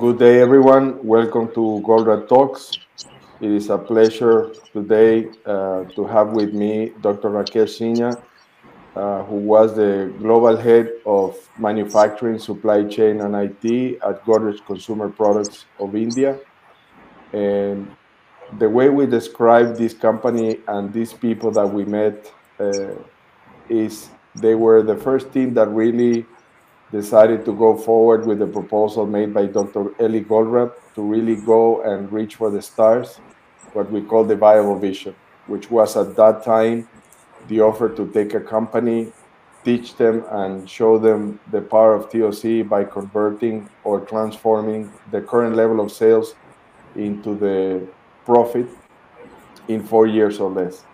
Good day, everyone. Welcome to Goldratt Talks. It is a pleasure today uh, to have with me Dr. Rakesh Sinha, uh, who was the global head of manufacturing, supply chain, and IT at Godrej Consumer Products of India. And the way we describe this company and these people that we met uh, is they were the first team that really decided to go forward with the proposal made by Dr. Eli Goldratt to really go and reach for the stars, what we call the viable vision, which was at that time the offer to take a company, teach them and show them the power of TOC by converting or transforming the current level of sales into the profit in four years or less.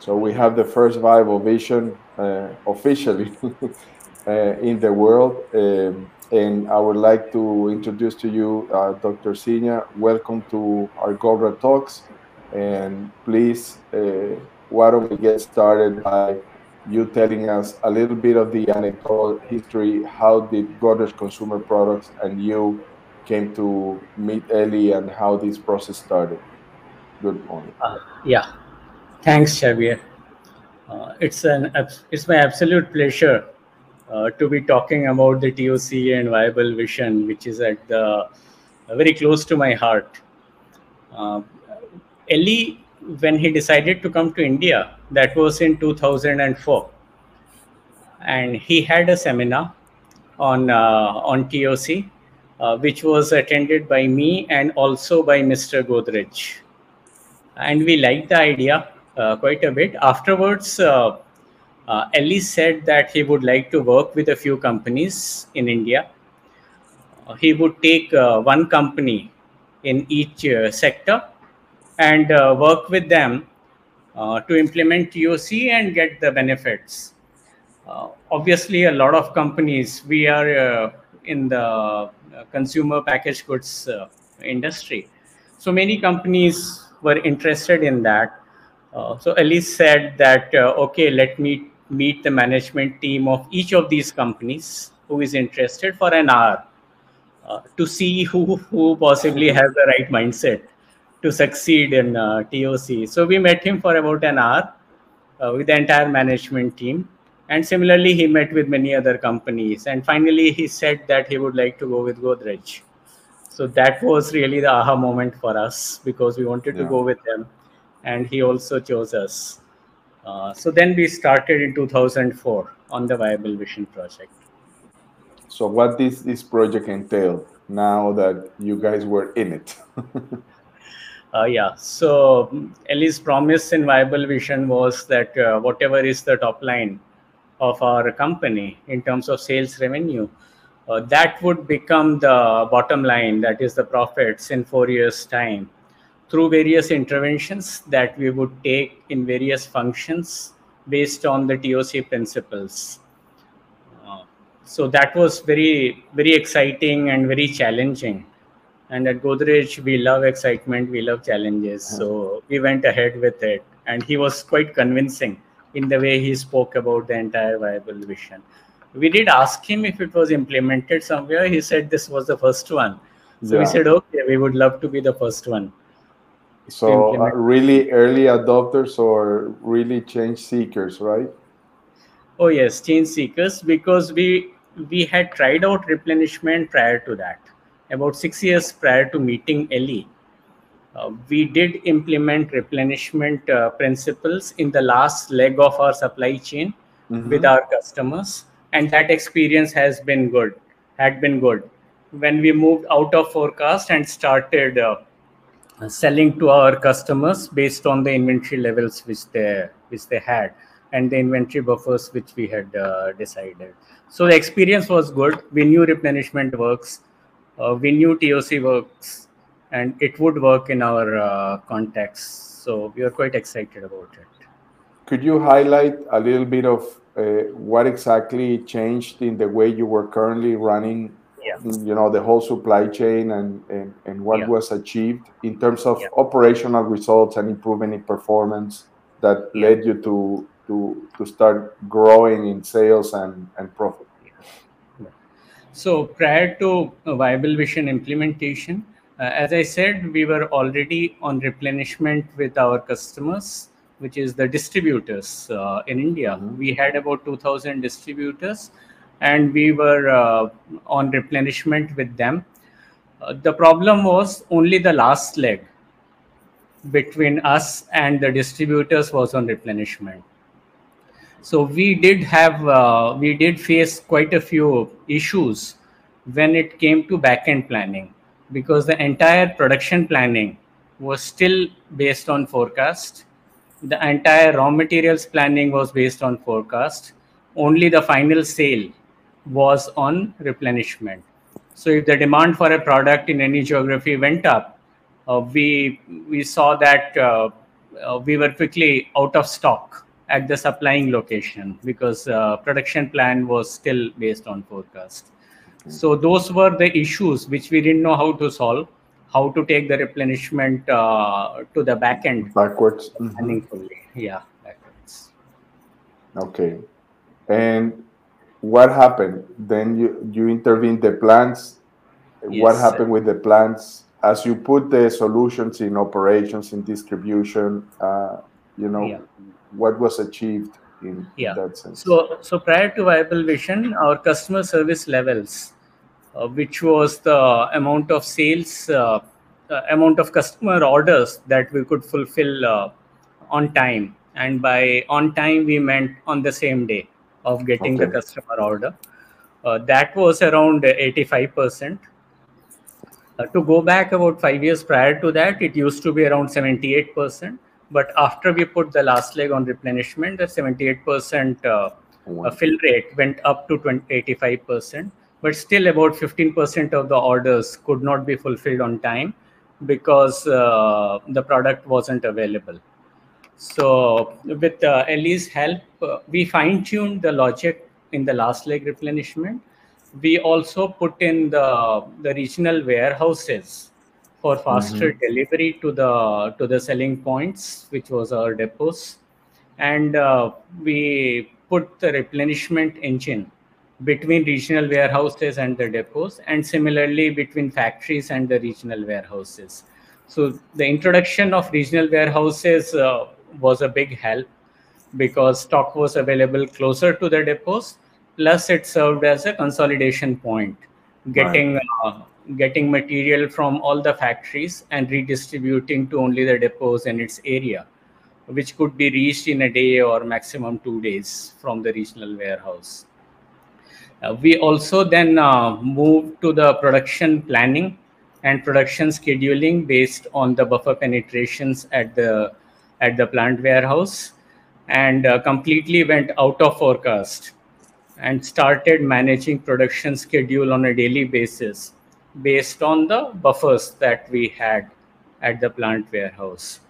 So we have the first viable vision uh, officially in the world. Um, and I would like to introduce to you uh, Dr. Sinha. Welcome to our Goldratt Talks. And please, uh, why don't we get started by you telling us a little bit of the anecdotal history. How did Godrej Consumer Products and you came to meet Eli and how this process started? Good morning. Uh, yeah, thanks, Xavier. Uh, it's an it's my absolute pleasure uh, to be talking about the TOC and viable vision, which is at the uh, very close to my heart. Uh, Eli, when he decided to come to India, that was in 2004, and he had a seminar on uh, on TOC, uh, which was attended by me and also by Mr. Godrej, and we liked the idea uh, quite a bit. Afterwards uh, Eli said that he would like to work with a few companies in India. Uh, he would take uh, one company in each uh, sector and uh, work with them uh, to implement TOC and get the benefits. obviously, a lot of companies, we are in the consumer packaged goods industry. So many companies were interested in that. so Eli said that, okay, let me meet the management team of each of these companies who is interested for an hour uh, to see who, who possibly has the right mindset to succeed in uh, TOC. So we met him for about an hour uh, with the entire management team. And similarly, he met with many other companies. And finally, he said that he would like to go with Godrej. So that was really the aha moment for us because we wanted yeah. to go with them. And he also chose us. Uh, so then we started in 2004 on the Viable Vision project. So what does this project entail now that you guys were in it? uh, yeah, so Eli's promise in Viable Vision was that uh, whatever is the top line of our company in terms of sales revenue, uh, that would become the bottom line, that is the profits in four years' time through various interventions that we would take in various functions based on the TOC principles. Uh, so that was very, very exciting and very challenging. And at Godrej, we love excitement, we love challenges. So we went ahead with it. And he was quite convincing in the way he spoke about the entire viable vision. We did ask him if it was implemented somewhere. He said this was the first one. So yeah. we said, okay, we would love to be the first one. So uh, really early adopters or really change seekers, right? Oh yes, change seekers because we we had tried out replenishment prior to that. About six years prior to meeting Eli. uh, we did implement replenishment uh, principles in the last leg of our supply chain mm-hmm. with our customers, and that experience has been good. Had been good when we moved out of forecast and started uh, selling to our customers based on the inventory levels which they which they had and the inventory buffers which we had uh, decided. So the experience was good. We knew replenishment works uh, we knew toc works and it would work in our uh, context. So we are quite excited about it. Could you highlight a little bit of uh, what exactly changed in the way you were currently running yeah. you know the whole supply chain and and, and what yeah. was achieved in terms of yeah. operational results and improvement in performance that led you to to to start growing in sales and and profit so prior to Viable Vision implementation, uh, as I said, we were already on replenishment with our customers, which is the distributors uh, in India. Mm-hmm. We had about 2,000 distributors, and we were uh, on replenishment with them. Uh, the problem was only the last leg between us and the distributors was on replenishment. So we did have uh, we did face quite a few issues when it came to backend planning because the entire production planning was still based on forecast. The entire raw materials planning was based on forecast. Only the final sale was on replenishment. So if the demand for a product in any geography went up, uh, we we saw that uh, uh, we were quickly out of stock at the supplying location because uh, production plan was still based on forecast. So those were the issues which we didn't know how to solve, how to take the replenishment uh, to the back end. Backwards. Mm-hmm. Yeah, backwards. Okay. And what happened? Then you, you intervene the plants. Yes, what happened with the plants? As you put the solutions in operations, in distribution, uh, you know, yeah. what was achieved in, yeah. that sense? So, so prior to Viable Vision, our customer service levels uh, which was the amount of sales, uh, amount of customer orders that we could fulfill uh, on time. And by on time, we meant on the same day of getting okay. the customer order. that was around 85%. Uh, to go back about five years prior to that, it used to be around 78%. But after we put the last leg on replenishment, the 78% uh, fill rate went up to 20, 85% but still about 15% of the orders could not be fulfilled on time because uh, the product wasn't available. So with uh, Eli's help, uh, we fine-tuned the logic in the last leg replenishment. We also put in the, the regional warehouses for faster mm-hmm. delivery to the to the selling points, which was our depots, and uh, we put the replenishment engine between regional warehouses and the depots, and similarly between factories and the regional warehouses. So the introduction of regional warehouses uh, was a big help because stock was available closer to the depots. Plus, it served as a consolidation point, getting right. uh, getting material from all the factories and redistributing to only the depots in its area, which could be reached in a day or maximum two days from the regional warehouse. Uh, we also then uh, move to the production planning and production scheduling based on the buffer penetrations at the at the plant warehouse and uh, completely went out of forecast and started managing production schedule on a daily basis based on the buffers that we had at the plant warehouse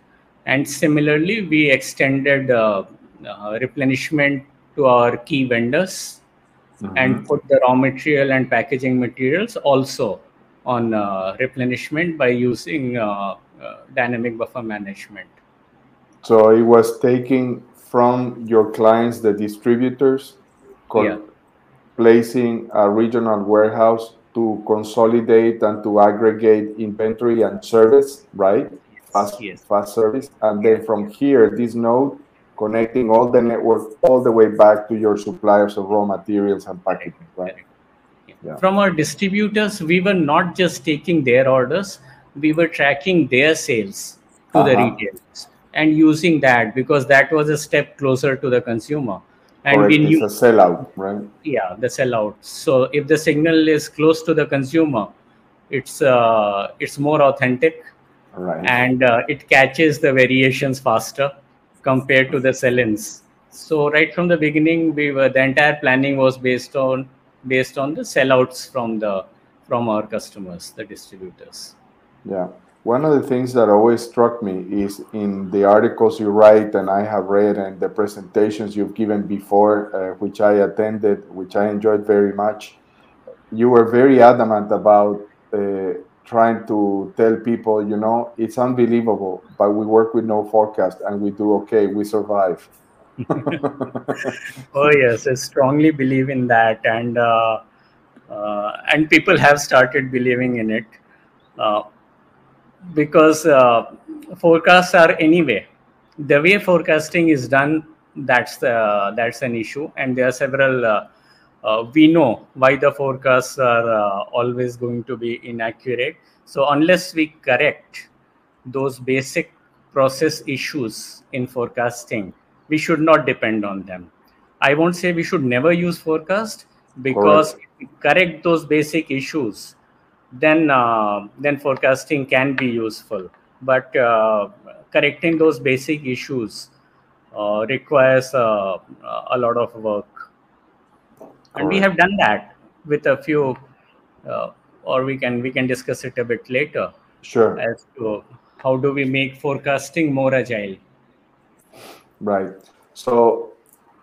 and similarly we extended uh, uh, replenishment to our key vendors mm-hmm. and put the raw material and packaging materials also on uh, replenishment by using uh, uh, dynamic buffer management. So it was taking from your clients, the distributors, yeah. placing a regional warehouse to consolidate and to aggregate inventory and service, right? Fast, yes. fast service. And then from here, this node connecting all the network all the way back to your suppliers of raw materials and packaging, right? Yeah. From our distributors, we were not just taking their orders, we were tracking their sales to uh-huh. the retailers and using that because that was a step closer to the consumer. And Correct. we knew it's a sellout, right? Yeah, the sellout. So if the signal is close to the consumer, it's uh, it's more authentic, right. and uh, it catches the variations faster compared to the sell-ins. So right from the beginning, we were the entire planning was based on based on the sellouts from the from our customers, the distributors. Yeah. One of the things that always struck me is in the articles you write and I have read and the presentations you've given before, uh, which I attended, which I enjoyed very much. You were very adamant about uh, trying to tell people, you know, it's unbelievable, but we work with no forecast and we do okay, we survive. oh yes, I strongly believe in that, and uh, uh, and people have started believing in it uh, because uh, forecasts are anyway. The way forecasting is done that's the that's an issue. And there are several uh, uh, we know why the forecasts are uh, always going to be inaccurate. So unless we correct those basic process issues in forecasting we should not depend on them. I won't say we should never use forecast because correct. those basic issues then uh, then forecasting can be useful. But uh, correcting those basic issues uh, requires uh, a lot of work. And we have done that with a few uh, or we can we can discuss it a bit later sure. as to how do we make forecasting more agile. Right. So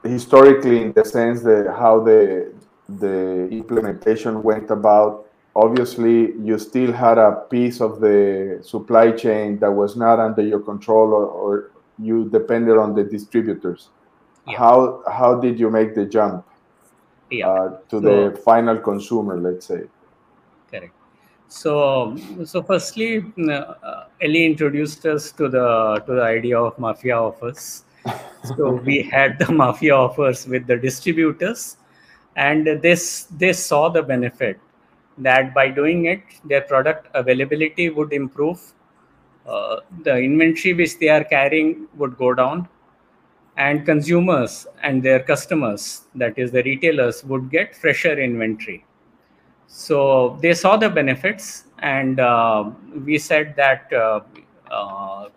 historically in the sense that how the the implementation went about obviously you still had a piece of the supply chain that was not under your control or, or you depended on the distributors yeah. how how did you make the jump yeah. uh, to so, the final consumer let's say correct so so firstly uh, Eli introduced us to the to the idea of mafia offers so we had the mafia offers with the distributors and this they saw the benefit that by doing it, their product availability would improve. Uh, the inventory which they are carrying would go down, and consumers and their customers, that is the retailers, would get fresher inventory. So they saw the benefits, and uh, we said that uh, uh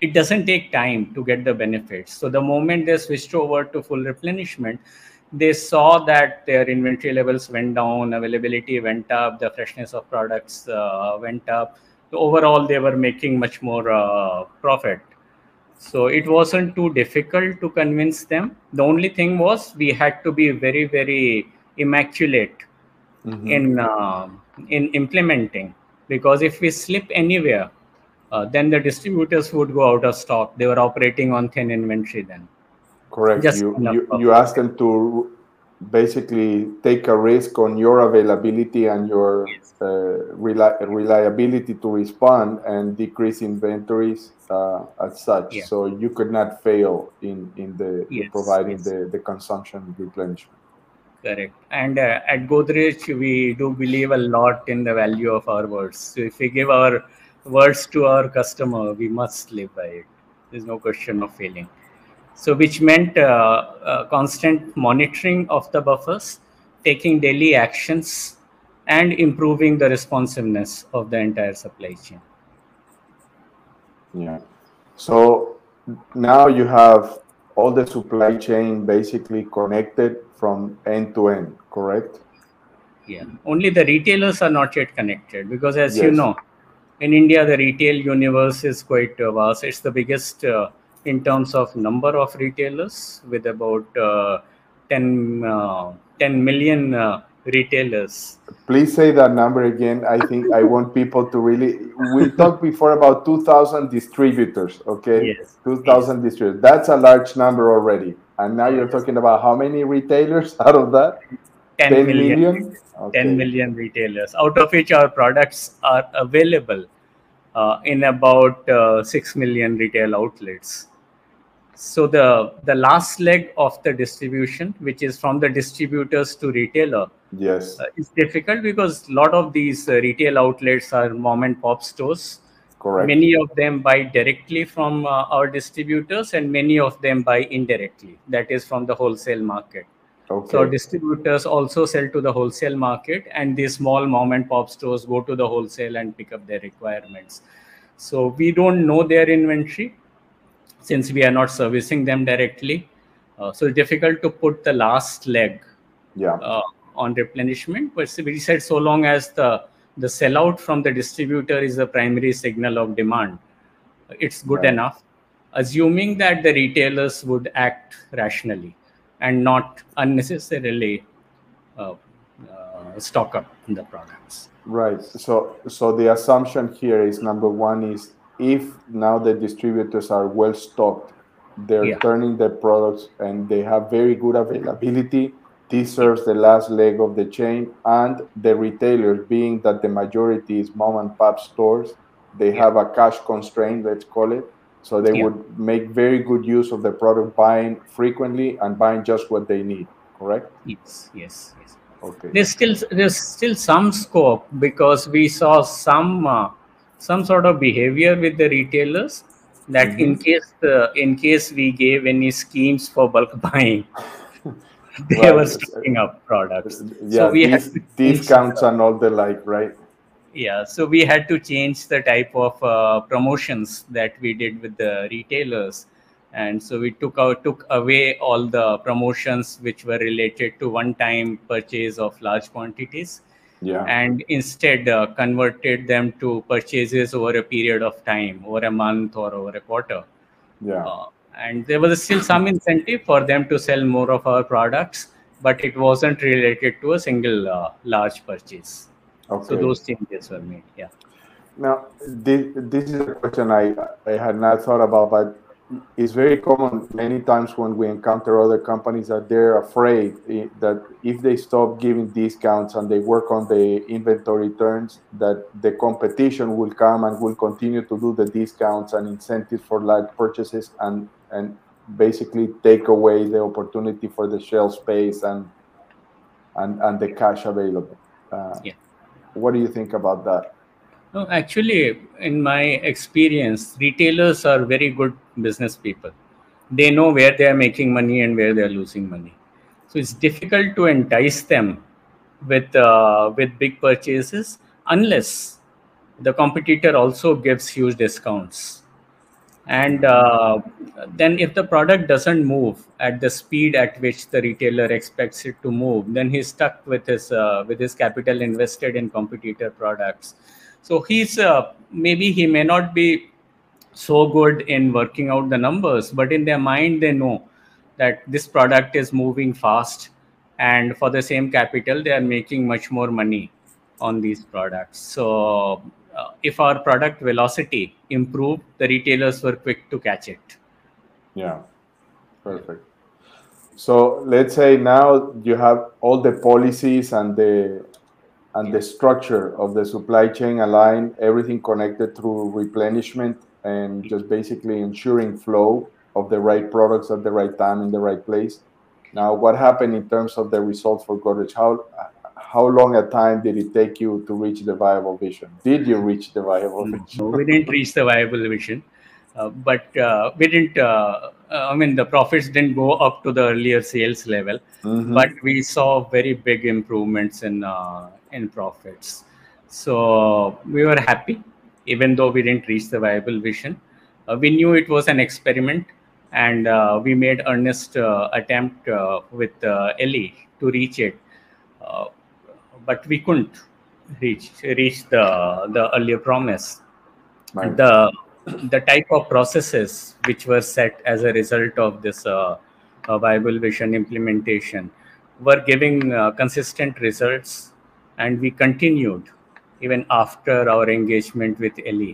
it doesn't take time to get the benefits. So the moment they switched over to full replenishment, they saw that their inventory levels went down, availability went up, the freshness of products uh, went up. So overall, they were making much more uh, profit. So it wasn't too difficult to convince them. The only thing was we had to be very, very immaculate mm-hmm. in uh, in implementing because if we slip anywhere, uh, then the distributors would go out of stock. They were operating on thin inventory then. Correct. Just you, you, you ask them to basically take a risk on your availability and your yes. uh, reli- reliability to respond and decrease inventories uh, as such. Yeah. So you could not fail in, in the yes. in providing yes. the, the consumption replenishment. Correct. And uh, at Godrej, we do believe a lot in the value of our words. So if we give our words to our customer, we must live by it. There's no question of failing. So which meant uh, uh, constant monitoring of the buffers, taking daily actions, and improving the responsiveness of the entire supply chain. Yeah. So now you have all the supply chain basically connected from end to end, correct? Yeah. Only the retailers are not yet connected because, as yes. you know, in India, the retail universe is quite uh, vast. It's the biggest uh, in terms of number of retailers with about uh, 10, uh, 10 million uh, retailers. Please say that number again. I think I want people to really. We talked before about 2,000 distributors, okay? Yes. 2,000 yes. distributors. That's a large number already. And now you're talking about how many retailers out of that? 10, 10 million. million? Okay. 10 million retailers, out of which our products are available uh, in about uh, 6 million retail outlets so the the last leg of the distribution which is from the distributors to retailer yes. uh, is difficult because a lot of these uh, retail outlets are mom and pop stores. Correct. Many of them buy directly from uh, our distributors and many of them buy indirectly. That is from the wholesale market. Okay. so distributors also sell to the wholesale market and these small mom and pop stores go to the wholesale and pick up their requirements. So we don't know their inventory since we are not servicing them directly. Uh, so it's difficult to put the last leg yeah. uh, on replenishment. But we said so long as the the sellout from the distributor is the primary signal of demand, it's good right. enough. Assuming that the retailers would act rationally and not unnecessarily uh, uh stock up in the products. Right. So so the assumption here is number one is if now the distributors are well stocked, they're yeah. turning their products and they have very good availability, this serves the last leg of the chain, and the retailers, being that the majority is mom and pop stores, they have a cash constraint, let's call it. So they Yeah. would make very good use of the product, buying frequently and buying just what they need. Correct? Yes, yes, yes. Okay. There's still there's still some scope because we saw some uh, some sort of behavior with the retailers that mm-hmm. in case the in case we gave any schemes for bulk buying, they Right. were uh, stocking up products. Yeah, we had these to change discounts and all the like, right? yeah so we had to change the type of uh, promotions that we did with the retailers and so we took out took away all the promotions which were related to one time purchase of large quantities Yeah. and instead uh, converted them to purchases over a period of time over a month or over a quarter yeah. uh, and there was still some incentive for them to sell more of our products but it wasn't related to a single uh, large purchase okay. so those changes were made yeah Now, this, this is a question I, I had not thought about, but it's very common many times when we encounter other companies that they're afraid that if they stop giving discounts and they work on the inventory turns, that the competition will come and will continue to do the discounts and incentives for large purchases and, and basically take away the opportunity for the shelf space and, and, and the cash available. Uh, Yeah. What do you think about that? No, actually, in my experience, retailers are very good business people. They know where they are making money and where they are losing money. So it's difficult to entice them with uh, with big purchases unless the competitor also gives huge discounts. And uh, then, if the product doesn't move at the speed at which the retailer expects it to move, then he's stuck with his uh, with his capital invested in competitor products so he's uh, maybe he may not be so good in working out the numbers but in their mind they know that this product is moving fast and for the same capital they are making much more money on these products so uh, if our product velocity improved the retailers were quick to catch it Yeah, perfect. So let's say now you have all the policies and the and the structure of the supply chain aligned, everything connected through replenishment and just basically ensuring flow of the right products at the right time in the right place. Now, what happened in terms of the results for Godrej? How how long a time did it take you to reach the viable vision? Did you reach the viable vision? No, we didn't reach the viable vision, uh, but uh, we didn't. Uh, uh, I mean, the profits didn't go up to the earlier sales level, Mhm. but we saw very big improvements in in profits. So we were happy, even though we didn't reach the viable vision. Uh, we knew it was an experiment, and uh, we made earnest uh, attempt uh, with uh, Eli to reach it, uh, but we couldn't reach reach the the earlier promise Right. the the type of processes which were set as a result of this viable vision implementation were giving uh, consistent results and we continued even after our engagement with Eli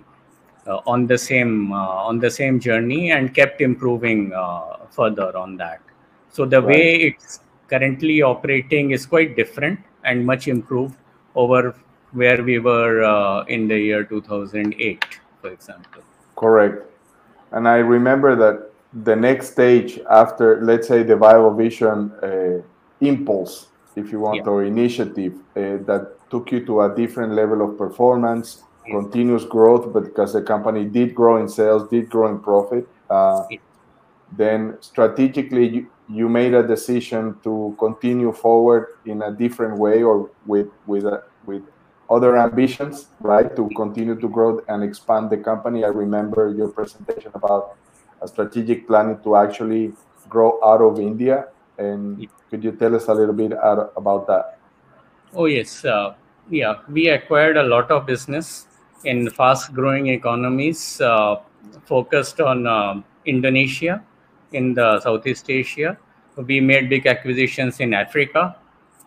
uh, on the same uh, on the same journey and kept improving uh, further on that so the Right. way it's currently operating is quite different and much improved over where we were uh, in the year 2008 for example Correct. And I remember that the next stage after, let's say, the Viable Vision uh, impulse, if you want, Yeah. or initiative uh, that took you to a different level of performance, Yeah. continuous growth, but because the company did grow in sales, did grow in profit, uh, Yeah. then strategically you, you made a decision to continue forward in a different way or with with a, with other ambitions, right? To continue to grow and expand the company. I remember your presentation about a strategic planning to actually grow out of India. And could you tell us a little bit about that? Oh, yes. Uh, yeah, we acquired a lot of business in fast growing economies uh, focused on uh, Indonesia, in the Southeast Asia. We made big acquisitions in Africa,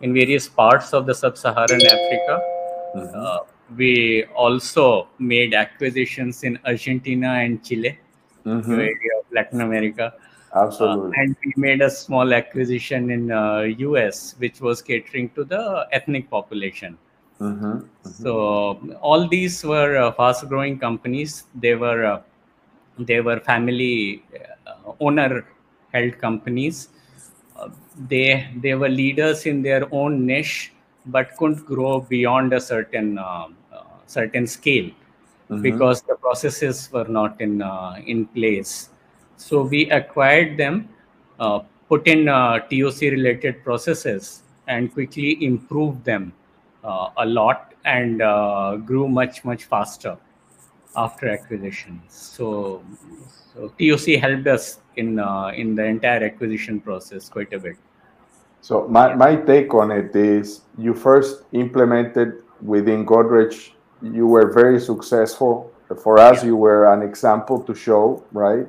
in various parts of the sub Saharan Africa. Uh, we also made acquisitions in Argentina and Chile, Mhm. area of Latin America. Absolutely. Uh, and we made a small acquisition in uh, US, which was catering to the ethnic population. Mm-hmm, mm-hmm. So all these were uh, fast-growing companies. They were uh, they were family uh, owner-held companies. Uh, they they were leaders in their own niche, but couldn't grow beyond a certain certain scale mm-hmm. because the processes were not in in place so we acquired them, uh, put in uh, TOC related processes, and quickly improved them uh, a lot and uh, grew much, much faster after acquisition. So, so TOC helped us in, uh, in the entire acquisition process quite a bit. So my, my take on it is you first implemented within Godrej, you were very successful. For us, yeah. you were an example to show, right?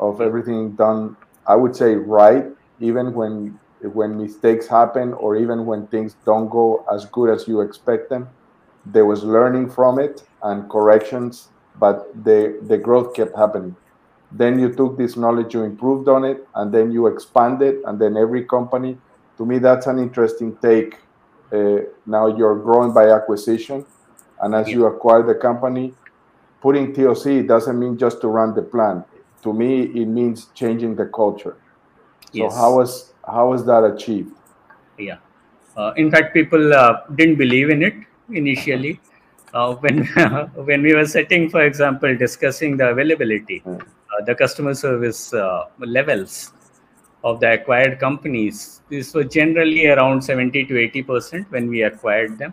Of everything done i would say right even when when mistakes happen or even when things don't go as good as you expect them. There was learning from it and corrections but the the growth kept happening. Then you took this knowledge you improved on it and then you expanded and then every company. To me that's an interesting take. Uh, now you're growing by acquisition and as yeah. you acquire the company putting toc doesn't mean just to run the plant to me it means changing the culture. So yes. how was how was that achieved? Yeah. Uh, in fact people uh, didn't believe in it initially. Uh, when when we were setting for example discussing the availability mm. the customer service uh, levels of the acquired companies this was generally around 70 to 80 percent when we acquired them.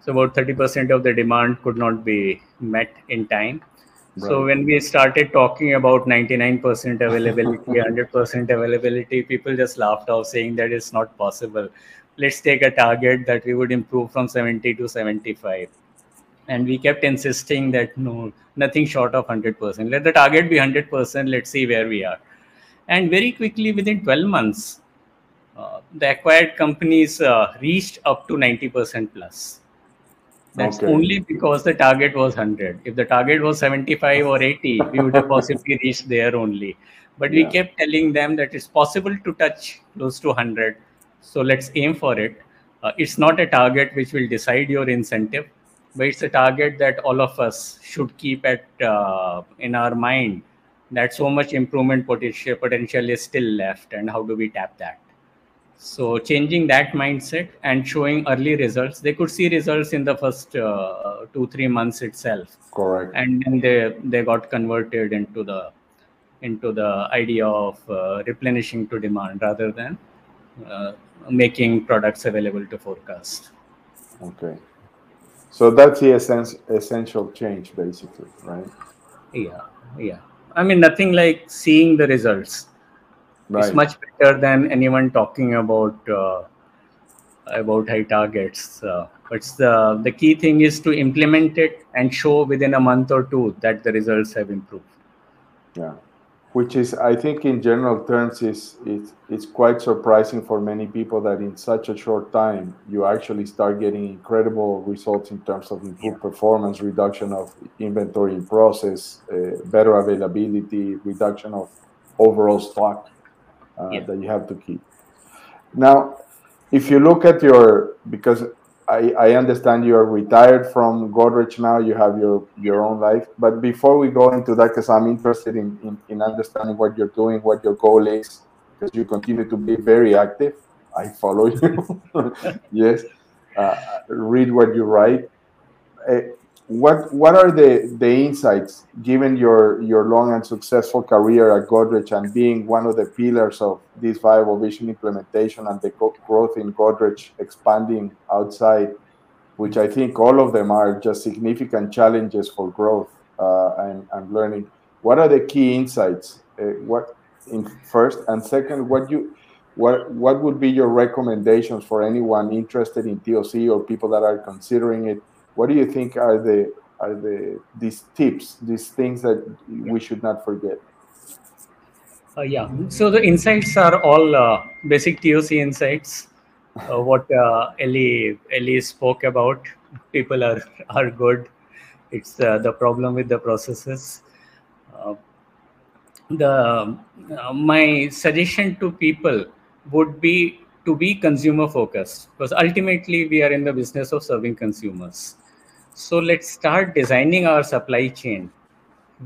So about 30 percent of the demand could not be met in time so when we started talking about 99% availability, 100% availability, people just laughed off saying that it's not possible. Let's take a target that we would improve from 70 to 75. And we kept insisting that no, nothing short of 100%. Let the target be 100%. Let's see where we are. And very quickly, within 12 months, uh, the acquired companies uh, reached up to 90% plus that's okay. only because the target was 100. If the target was 75 or 80, we would have possibly reached there only. But yeah. we kept telling them that it's possible to touch close to 100. So let's aim for it. Uh, it's not a target which will decide your incentive, but it's a target that all of us should keep at uh, in our mind that so much improvement potential potential is still left, and how do we tap that? So changing that mindset and showing early results, they could see results in the first uh, two three months itself. Correct. And then they they got converted into the into the idea of uh, replenishing to demand rather than uh, making products available to forecast. Okay. So that's the essence, essential change, basically, right? Yeah, yeah. I mean, nothing like seeing the results right. it's much better than anyone talking about uh, about high targets uh, but the the key thing is to implement it and show within a month or two that the results have improved yeah which is i think in general terms is it's, it's quite surprising for many people that in such a short time you actually start getting incredible results in terms of improved yeah. performance reduction of inventory in process uh, better availability reduction of overall stock uh, yeah. that you have to keep. Now, if you look at your, because I, I understand you are retired from Godrej now, you have your, your own life. But before we go into that, because I'm interested in, in, in understanding what you're doing, what your goal is, because you continue to be very active. I follow you. yes. Uh, read what you write. Uh, what what are the the insights given your your long and successful career at Godrej and being one of the pillars of this viable vision implementation and the growth in Godrej expanding outside, which I think all of them are just significant challenges for growth uh, and, and learning. What are the key insights? Uh, what in first and second, what you what what would be your recommendations for anyone interested in TOC or people that are considering it? What do you think are the are the these tips, these things that we should not forget? Uh, yeah. So the insights are all uh, basic TOC insights. Uh, what uh, Eli Eli spoke about. People are are good. It's uh, the problem with the processes. Uh, the my suggestion to people would be to be consumer focused because ultimately we are in the business of serving consumers so let's start designing our supply chain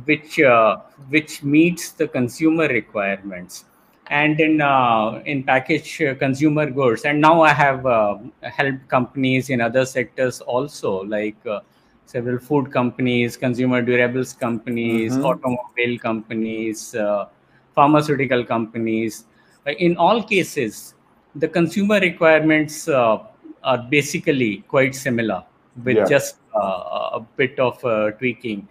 which uh, which meets the consumer requirements. And in uh, in package uh, consumer goods and now i have uh, helped companies in other sectors also like uh, several food companies consumer durables companies mm-hmm. automobile companies uh, pharmaceutical companies. In all cases the consumer requirements are basically quite similar with yeah. just a bit of tweaking.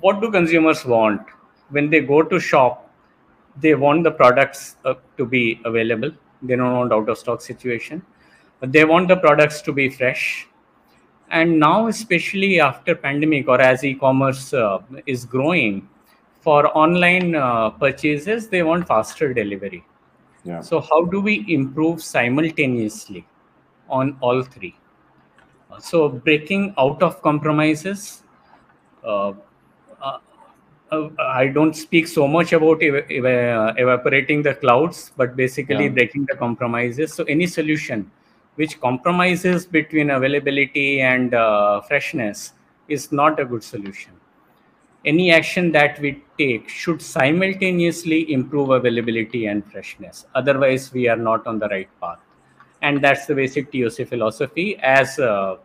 What do consumers want? When they go to shop they want the products uh, to be available. They don't want out of stock situation. They want the products to be fresh. And now especially after pandemic or as e-commerce uh, is growing for online uh, purchases they want faster delivery. Yeah. so how do we improve simultaneously on all three so breaking out of compromises uh, uh, I don't speak so much about ev- ev- evaporating the clouds, but basically yeah. breaking the compromises. So any solution which compromises between availability and uh, freshness is not a good solution. Any action that we take should simultaneously improve availability and freshness. Otherwise, we are not on the right path. And that's the basic TOC philosophy as uh,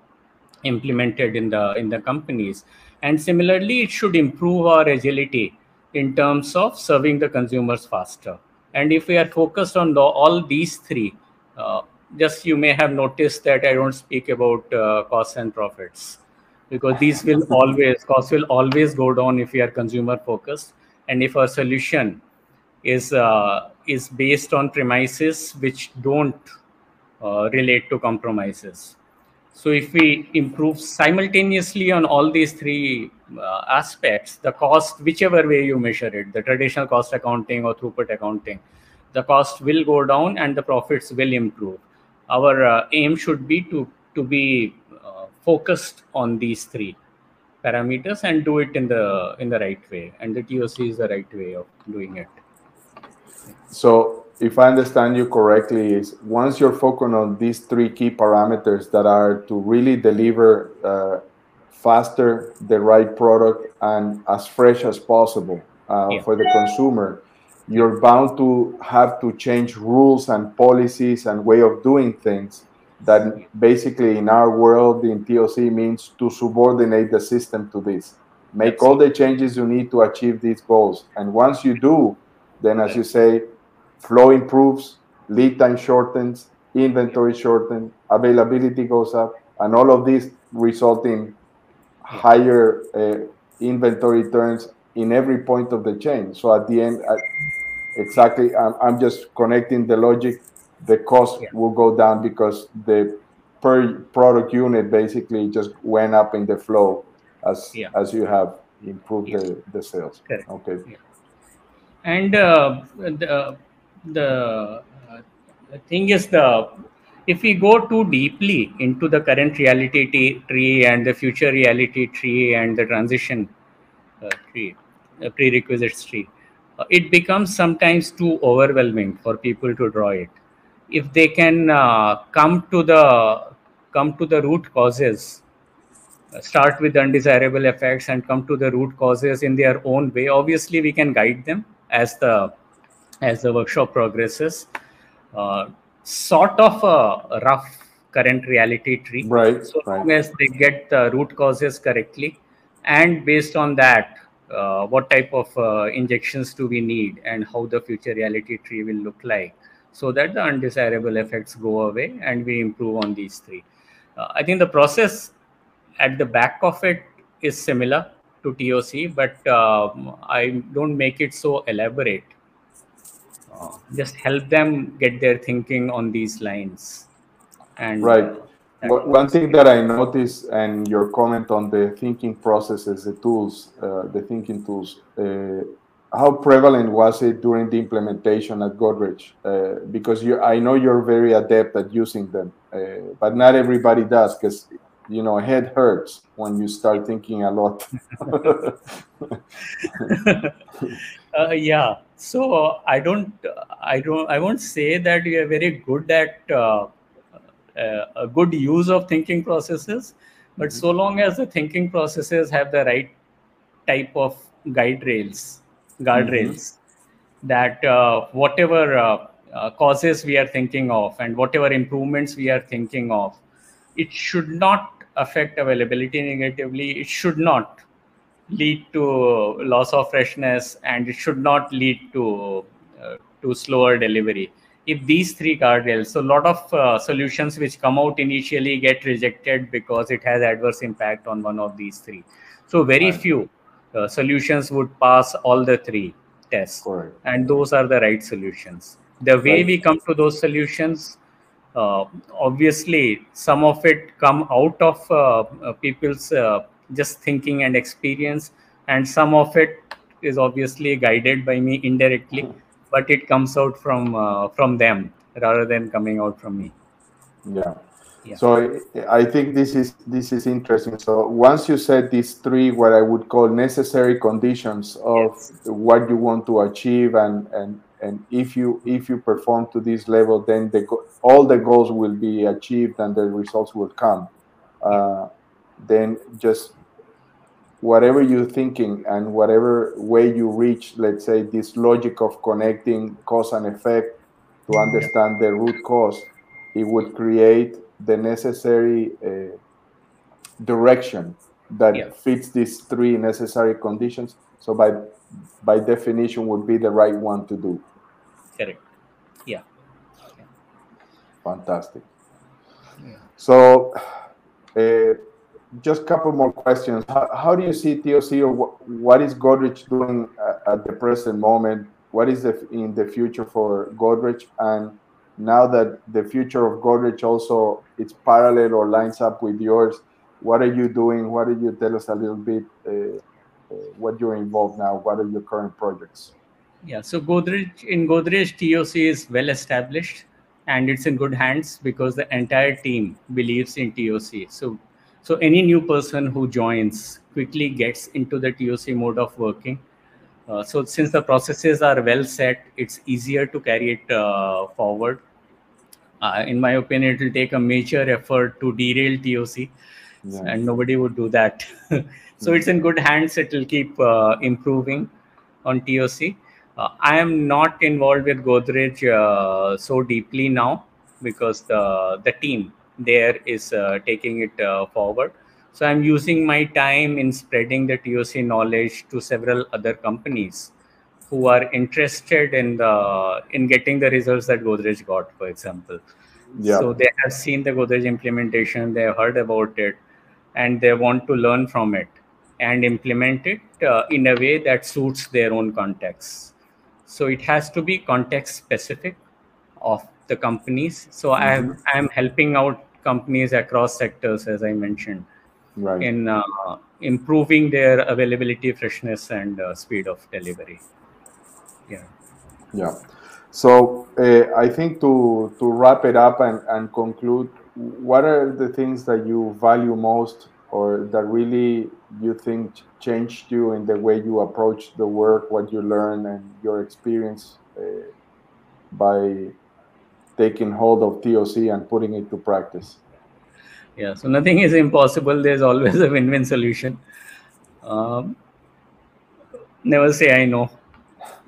implemented in the in the companies. And similarly, it should improve our agility in terms of serving the consumers faster. And if we are focused on the, all these three, uh, just you may have noticed that I don't speak about uh, costs and profits. Because these will always costs will always go down if we are consumer focused. And if our solution is uh, is based on premises which don't uh, relate to compromises so if we improve simultaneously on all these three uh, aspects, the cost, whichever way you measure it, the traditional cost accounting or throughput accounting, the cost will go down and the profits will improve. Our uh, aim should be to to be uh, focused on these three parameters and do it in the in the right way. And the TOC is the right way of doing it. So if I understand you correctly, is once you're focusing on these three key parameters that are to really deliver uh, faster the right product and as fresh as possible uh, yeah. for the consumer, you're bound to have to change rules and policies and way of doing things that basically in our world in TOC means to subordinate the system to this. Make all the changes you need to achieve these goals. And once you do, then as you say, flow improves, lead time shortens, inventory shortens, availability goes up, and all of these result in higher uh, inventory turns in every point of the chain. So at the end, I, exactly, I'm, I'm, just connecting the logic. The cost yeah. will go down because the per product unit basically just went up in the flow as yeah. as you have improved yeah. the, the sales. Correct. Okay. And uh, the, the, uh, thing is the if we go too deeply into the current reality tree and the future reality tree and the transition uh, tree, the prerequisites tree, uh, it becomes sometimes too overwhelming for people to draw it. If they can uh, come to the come to the root causes, uh, start with undesirable effects and come to the root causes in their own way. Obviously, we can guide them as the as the workshop progresses. Uh, sort of a rough current reality tree. Right. So right. long as they get the root causes correctly, and based on that, uh, what type of uh, injections do we need, and how the future reality tree will look like, so that the undesirable effects go away and we improve on these three. Uh, I think the process at the back of it is similar to TOC, but um, I don't make it so elaborate just help them get their thinking on these lines. And right. uh, one thing that i noticed and your comment on the thinking processes the tools uh, the thinking tools uh, how prevalent was it during the implementation at godrej? Uh, because you i know you're very adept at using them uh, but not everybody does because you know head hurts when you start thinking a lot. Uh, yeah so uh, i don't i don't i won't say that we are very good at uh, uh a good use of thinking processes but mm-hmm. so long as the thinking processes have the right type of guide rails guardrails mm-hmm. that uh, whatever uh, causes we are thinking of and whatever improvements we are thinking of it should not affect availability negatively it should not lead to loss of freshness and it should not lead to uh, to slower delivery if these three guardrails so a lot of uh, solutions which come out initially get rejected because it has adverse impact on one of these three so very right. few uh, solutions would pass all the three tests Correct. and those are the right solutions the way right. we come to those solutions uh, obviously some of it come out of uh, uh people's uh, just thinking and experience and some of it is obviously guided by me indirectly hmm. but it comes out from uh, from them rather than coming out from me yeah yeah. So I think this is this is interesting. So once you set these three, what I would call necessary conditions of yes. what you want to achieve, and and and if you if you perform to this level, then the all the goals will be achieved and the results will come. Uh, then just whatever you're thinking and whatever way you reach, let's say this logic of connecting cause and effect to understand the root cause, it would create the necessary uh, direction that yeah. fits these three necessary conditions. So by by definition would be the right one to do. Correct. Yeah. Fantastic. Yeah. So uh, just a couple more questions. How, how, do you see TOC or what, is Godrej doing at, at the present moment? What is the, in the future for Godrej? And now that the future of Godrej also it's parallel or lines up with yours, what are you doing? What do you tell us a little bit? Uh, uh, what you're involved now? What are your current projects? Yeah, so Godrej in Godrej TOC is well established and it's in good hands because the entire team believes in TOC. So, so any new person who joins quickly gets into the TOC mode of working. Uh, so since the processes are well set, it's easier to carry it uh, forward uh, in my opinion, it will take a major effort to derail TOC, and nobody would do that. so it's in good hands. It will keep uh, improving on TOC. Uh, I am not involved with Godrej uh, so deeply now because the the team there is uh, taking it uh, forward. So I'm using my time in spreading the TOC knowledge to several other companies who are interested in the in getting the results that Godrej got, for example. Yeah. So they have seen the Godrej implementation, they have heard about it, and they want to learn from it and implement it uh, in a way that suits their own context. So it has to be context specific of the companies. So mm-hmm. I am I am helping out companies across sectors, as I mentioned, right. in uh, improving their availability, freshness, and uh, speed of delivery. Yeah. Yeah. So uh, i think to to wrap it up and, and conclude what are the things that you value most or that really you think changed you in the way you approach the work what you learn and your experience uh, by taking hold of toc and putting it to practice. Yeah so nothing is impossible. There's always a win-win solution. Um, never say i know.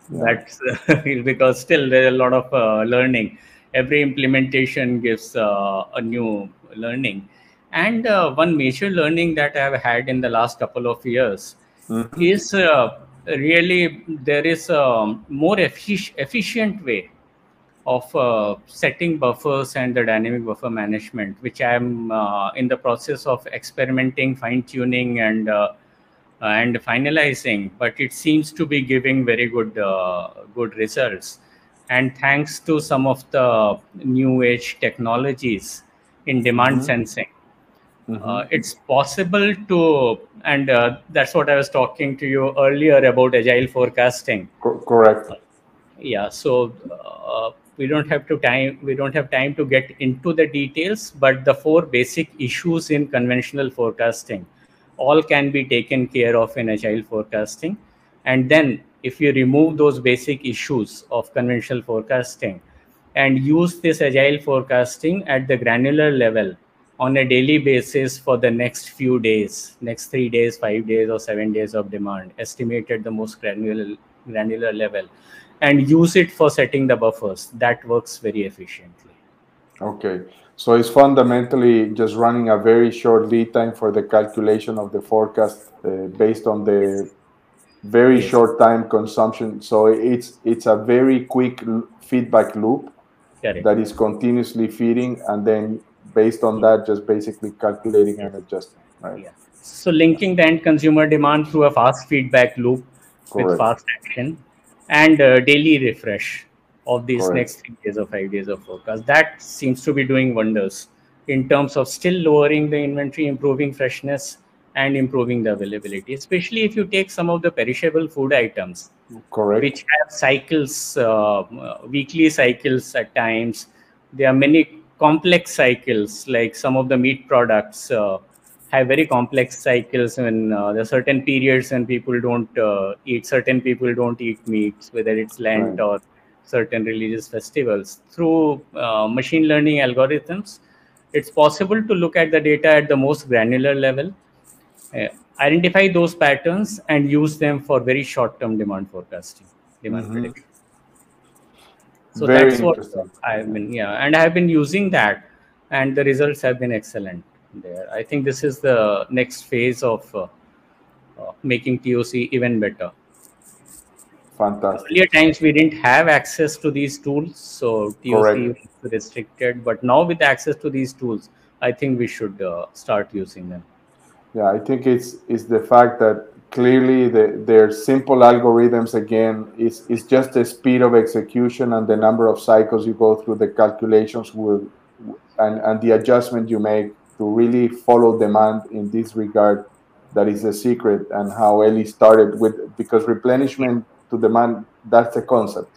That's because still there's a lot of uh, learning. Every implementation gives uh, a new learning. And uh, one major learning that i have had in the last couple of years mm-hmm. is uh, really there is a more effic- efficient way of uh, setting buffers and the dynamic buffer management which i am uh, in the process of experimenting fine tuning and and finalizing, but it seems to be giving very good uh, good results. And thanks to some of the new age technologies in demand mm-hmm. sensing, mm-hmm. Uh, it's possible to, and uh, that's what I was talking to you earlier about agile forecasting. Co- correct. yeah. So uh, we don't have to time we don't have time to get into the details but the four basic issues in conventional forecasting all can be taken care of in agile forecasting. And then if you remove those basic issues of conventional forecasting and use this agile forecasting at the granular level on a daily basis for the next few days next 3 days 5 days or 7 days of demand estimated the most granular granular level and use it for setting the buffers. That works very efficiently. Okay. So it's fundamentally just running a very short lead time for the calculation of the forecast uh, based on the very yes. short time consumption. So it's it's a very quick feedback loop that is continuously feeding, and then based on that, just basically calculating and adjusting. Right. Yeah. So linking the end consumer demand through a fast feedback loop Correct. with fast action and uh, daily refresh of these Correct. next three days or five days of forecast. That seems to be doing wonders in terms of still lowering the inventory, improving freshness, and improving the availability. Especially if you take some of the perishable food items, Correct. which have cycles, uh, weekly cycles at times. There are many complex cycles, like some of the meat products. Uh, have very complex cycles when uh, there are certain periods when people don't uh, eat certain people don't eat meats whether it's lent right. or certain religious festivals through uh, machine learning algorithms it's possible to look at the data at the most granular level uh, identify those patterns and use them for very short term demand forecasting demand mm-hmm. prediction so very that's what i've been yeah and i have been using that and the results have been excellent there. I think this is the next phase of uh, uh, making TOC even better. Fantastic. Earlier times we didn't have access to these tools, so TOC was restricted. But now with access to these tools, I think we should uh, start using them. Yeah, I think it's it's the fact that clearly the, their simple algorithms again is is just the speed of execution and the number of cycles you go through the calculations will and and the adjustment you make to really follow demand in this regard that is the secret and how Eli started with because replenishment to demand that's the concept.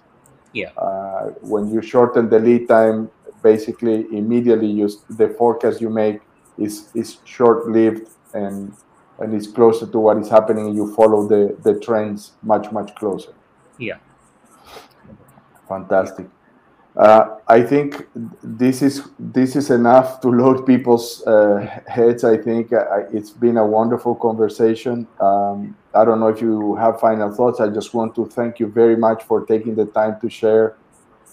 Yeah. Uh, when you shorten the lead time, basically immediately you the forecast you make is is short lived and and it's closer to what is happening. You follow the the trends much much closer. Yeah. Fantastic. Uh, I think this is this is enough to load people's uh, heads. I think uh, it's been a wonderful conversation. Um, I don't know if you have final thoughts. I just want to thank you very much for taking the time to share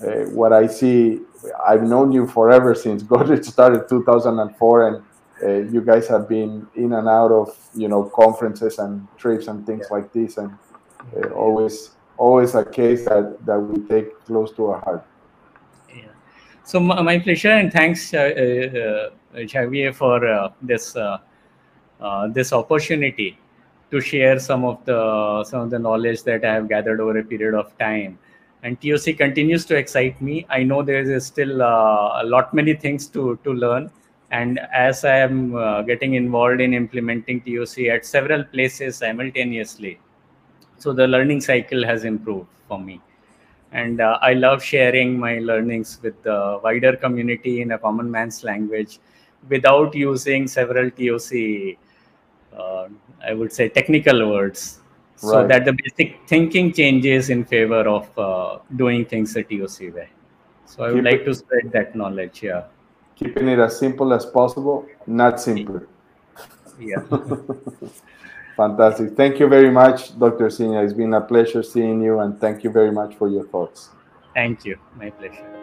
uh, what I see. I've known you forever since Godrej started 2004, and uh, you guys have been in and out of you know conferences and trips and things yeah. like this, and uh, always always a case that that we take close to our heart. So my pleasure and thanks, uh, uh, Xavier, for uh, this this opportunity to share some of the some of the knowledge that I have gathered over a period of time. And TOC continues to excite me. I know there is still uh, a lot many things to to learn. And as I am uh, getting involved in implementing TOC at several places simultaneously, so the learning cycle has improved for me and uh, i love sharing my learnings with the wider community in a common man's language without using several toc uh, i would say technical words. So right. that the basic thinking changes in favor of uh, doing things the toc way. So i Keep would like it, to spread that knowledge yeah. Keeping it as simple as possible not simple. Yeah Fantastic. Thank you very much, Dr. Sinha. It's been a pleasure seeing you, and thank you very much for your thoughts. Thank you. My pleasure.